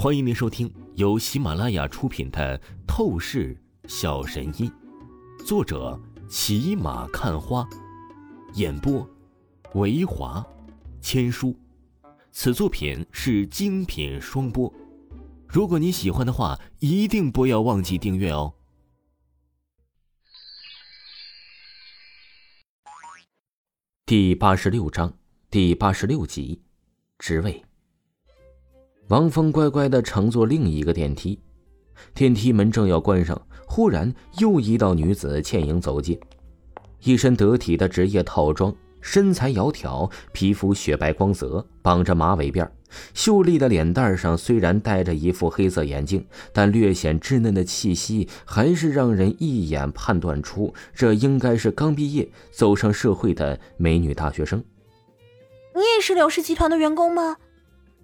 欢迎您收听由喜马拉雅出品的《透视小神医》，作者骑马看花，演播维华千书。此作品是精品双播。如果你喜欢的话，一定不要忘记订阅哦。第八十六章第八十六集，职位。王峰乖乖的乘坐另一个电梯，电梯门正要关上，忽然又一道女子倩影走近，一身得体的职业套装，身材窈窕，皮肤雪白光泽，绑着马尾辫，秀丽的脸蛋上虽然戴着一副黑色眼镜，但略显稚嫩的气息还是让人一眼判断出，这应该是刚毕业走上社会的美女大学生。你也是柳氏集团的员工吗？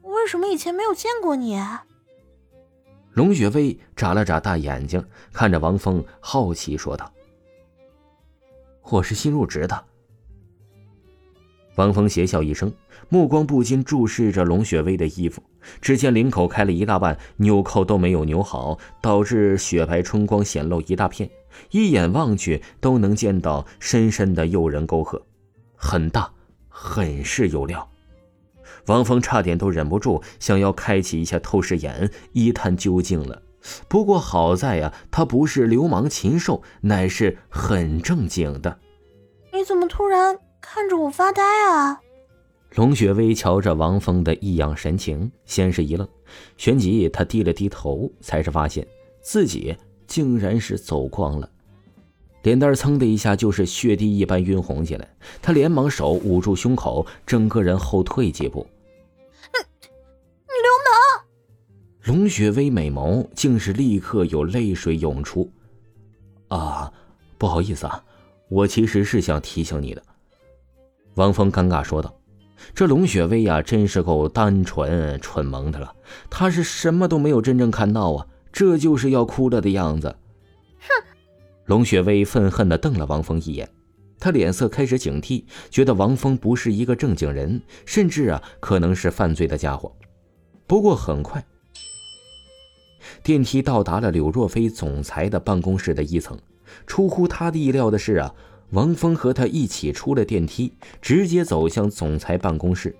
为什么以前没有见过你？龙雪薇眨了眨大眼睛，看着王峰，好奇说道：“我是新入职的。”王峰邪笑一声，目光不禁注视着龙雪薇的衣服。只见领口开了一大半，纽扣都没有纽好，导致雪白春光显露一大片，一眼望去都能见到深深的诱人沟壑，很大，很是有料。王峰差点都忍不住想要开启一下透视眼，一探究竟了。不过好在呀，他不是流氓禽兽，乃是很正经的。你怎么突然看着我发呆啊？龙雪薇瞧着王峰的异样神情，先是一愣，旋即他低了低头，才是发现自己竟然是走光了，脸蛋噌的一下就是血滴一般晕红起来。他连忙手捂住胸口，整个人后退几步。龙雪薇美眸竟是立刻有泪水涌出，啊，不好意思啊，我其实是想提醒你的。王峰尴尬说道：“这龙雪薇呀，真是够单纯蠢萌的了，她是什么都没有真正看到啊，这就是要哭了的样子。”哼！龙雪薇愤恨的瞪了王峰一眼，她脸色开始警惕，觉得王峰不是一个正经人，甚至啊，可能是犯罪的家伙。不过很快。电梯到达了柳若飞总裁的办公室的一层，出乎他的意料的是啊，王峰和他一起出了电梯，直接走向总裁办公室。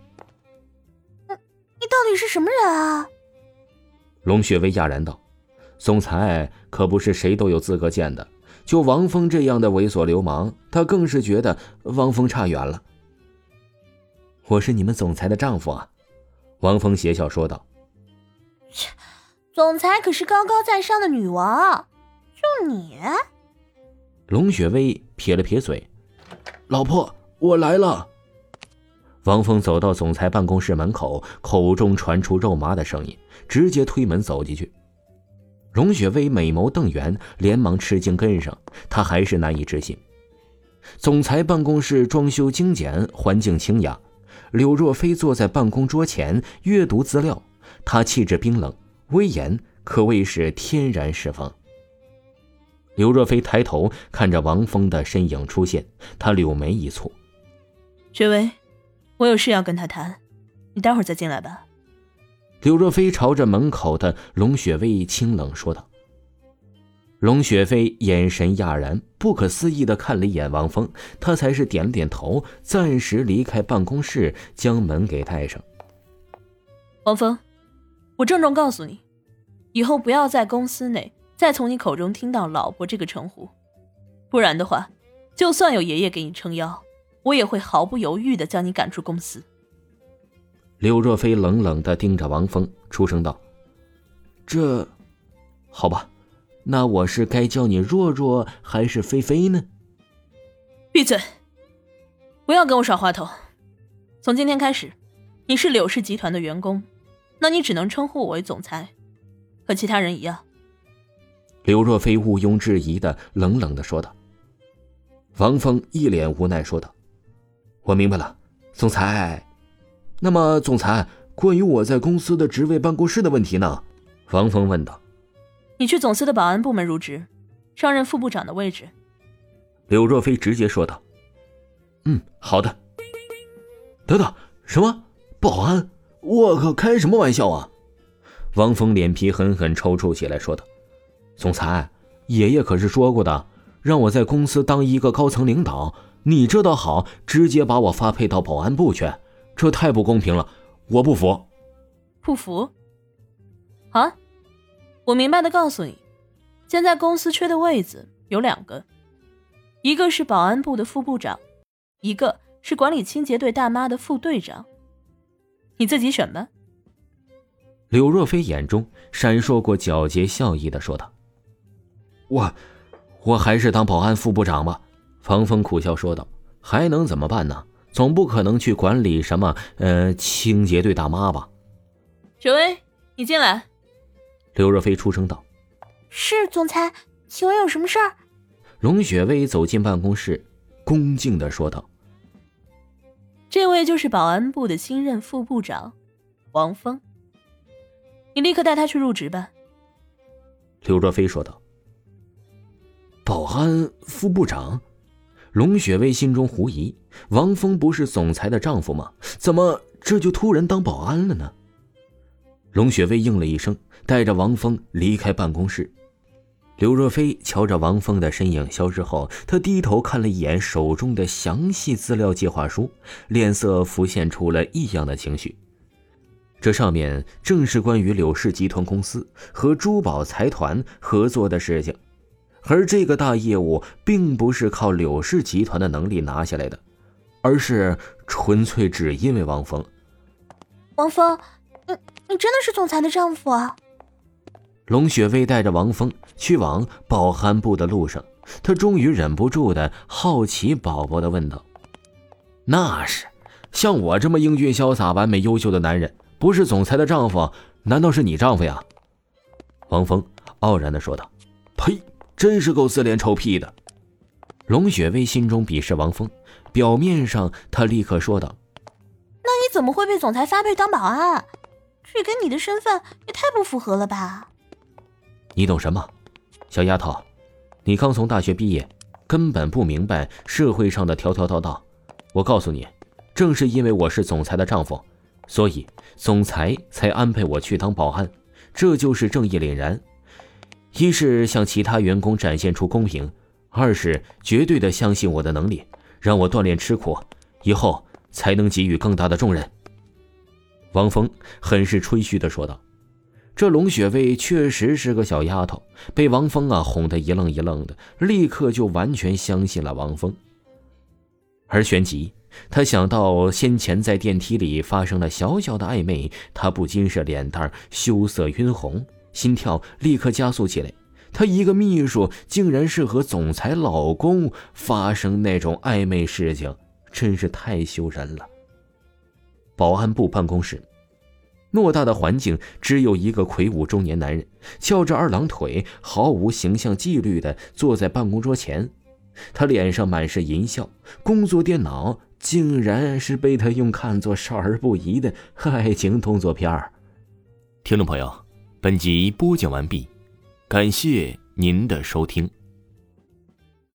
你你到底是什么人啊？龙雪薇讶然道：“总裁可不是谁都有资格见的，就王峰这样的猥琐流氓，他更是觉得王峰差远了。”我是你们总裁的丈夫啊，王峰邪笑说道。总裁可是高高在上的女王，就你？龙雪薇撇了撇嘴：“老婆，我来了。”王峰走到总裁办公室门口，口中传出肉麻的声音，直接推门走进去。龙雪薇美眸瞪圆，连忙吃惊跟上，她还是难以置信。总裁办公室装修精简，环境清雅。柳若飞坐在办公桌前阅读资料，她气质冰冷。威严可谓是天然释放。刘若飞抬头看着王峰的身影出现，他柳眉一蹙：“雪薇，我有事要跟他谈，你待会儿再进来吧。”刘若飞朝着门口的龙雪薇清冷说道。龙雪飞眼神讶然，不可思议的看了一眼王峰，他才是点了点头，暂时离开办公室，将门给带上。王峰。我郑重告诉你，以后不要在公司内再从你口中听到“老婆”这个称呼，不然的话，就算有爷爷给你撑腰，我也会毫不犹豫的将你赶出公司。柳若飞冷冷的盯着王峰，出声道：“这，好吧，那我是该叫你若若还是菲菲呢？”闭嘴！不要跟我耍滑头。从今天开始，你是柳氏集团的员工。那你只能称呼我为总裁，和其他人一样。刘若飞毋庸置疑的冷冷的说道。王峰一脸无奈说道：“我明白了，总裁。那么，总裁，关于我在公司的职位、办公室的问题呢？”王峰问道。“你去总司的保安部门入职，上任副部长的位置。”刘若飞直接说道。“嗯，好的。”等等，什么保安？我靠开什么玩笑啊！王峰脸皮狠狠抽搐起来，说道：“总裁，爷爷可是说过的，让我在公司当一个高层领导。你这倒好，直接把我发配到保安部去，这太不公平了，我不服。”不服？好，我明白的告诉你，现在公司缺的位子有两个，一个是保安部的副部长，一个是管理清洁队大妈的副队长。你自己选吧。柳若飞眼中闪烁过皎洁笑意的说道：“我，我还是当保安副部长吧。”方峰苦笑说道：“还能怎么办呢？总不可能去管理什么呃清洁队大妈吧？”雪薇，你进来。柳若飞出声道：“是总裁，请问有什么事儿？”龙雪薇走进办公室，恭敬的说道。这位就是保安部的新任副部长，王峰。你立刻带他去入职吧。”刘若飞说道。“保安副部长？”龙雪薇心中狐疑：“王峰不是总裁的丈夫吗？怎么这就突然当保安了呢？”龙雪薇应了一声，带着王峰离开办公室。刘若飞瞧着王峰的身影消失后，他低头看了一眼手中的详细资料计划书，脸色浮现出了异样的情绪。这上面正是关于柳氏集团公司和珠宝财团合作的事情，而这个大业务并不是靠柳氏集团的能力拿下来的，而是纯粹只因为王峰。王峰，你你真的是总裁的丈夫啊？龙雪薇带着王峰去往保安部的路上，她终于忍不住的好奇宝宝的问道：“那是，像我这么英俊潇洒、完美优秀的男人，不是总裁的丈夫，难道是你丈夫呀？”王峰傲然的说道：“呸，真是够自恋臭屁的。”龙雪薇心中鄙视王峰，表面上她立刻说道：“那你怎么会被总裁发配当保安？这跟你的身份也太不符合了吧？”你懂什么，小丫头？你刚从大学毕业，根本不明白社会上的条条道道。我告诉你，正是因为我是总裁的丈夫，所以总裁才安排我去当保安。这就是正义凛然。一是向其他员工展现出公平，二是绝对的相信我的能力，让我锻炼吃苦，以后才能给予更大的重任。王峰很是吹嘘的说道。这龙雪薇确实是个小丫头，被王峰啊哄得一愣一愣的，立刻就完全相信了王峰。而旋即，他想到先前在电梯里发生了小小的暧昧，他不禁是脸蛋羞涩晕红，心跳立刻加速起来。他一个秘书，竟然是和总裁老公发生那种暧昧事情，真是太羞人了。保安部办公室。偌大的环境，只有一个魁梧中年男人，翘着二郎腿，毫无形象纪律地坐在办公桌前。他脸上满是淫笑，工作电脑竟然是被他用看作少儿不宜的爱情动作片儿。听众朋友，本集播讲完毕，感谢您的收听。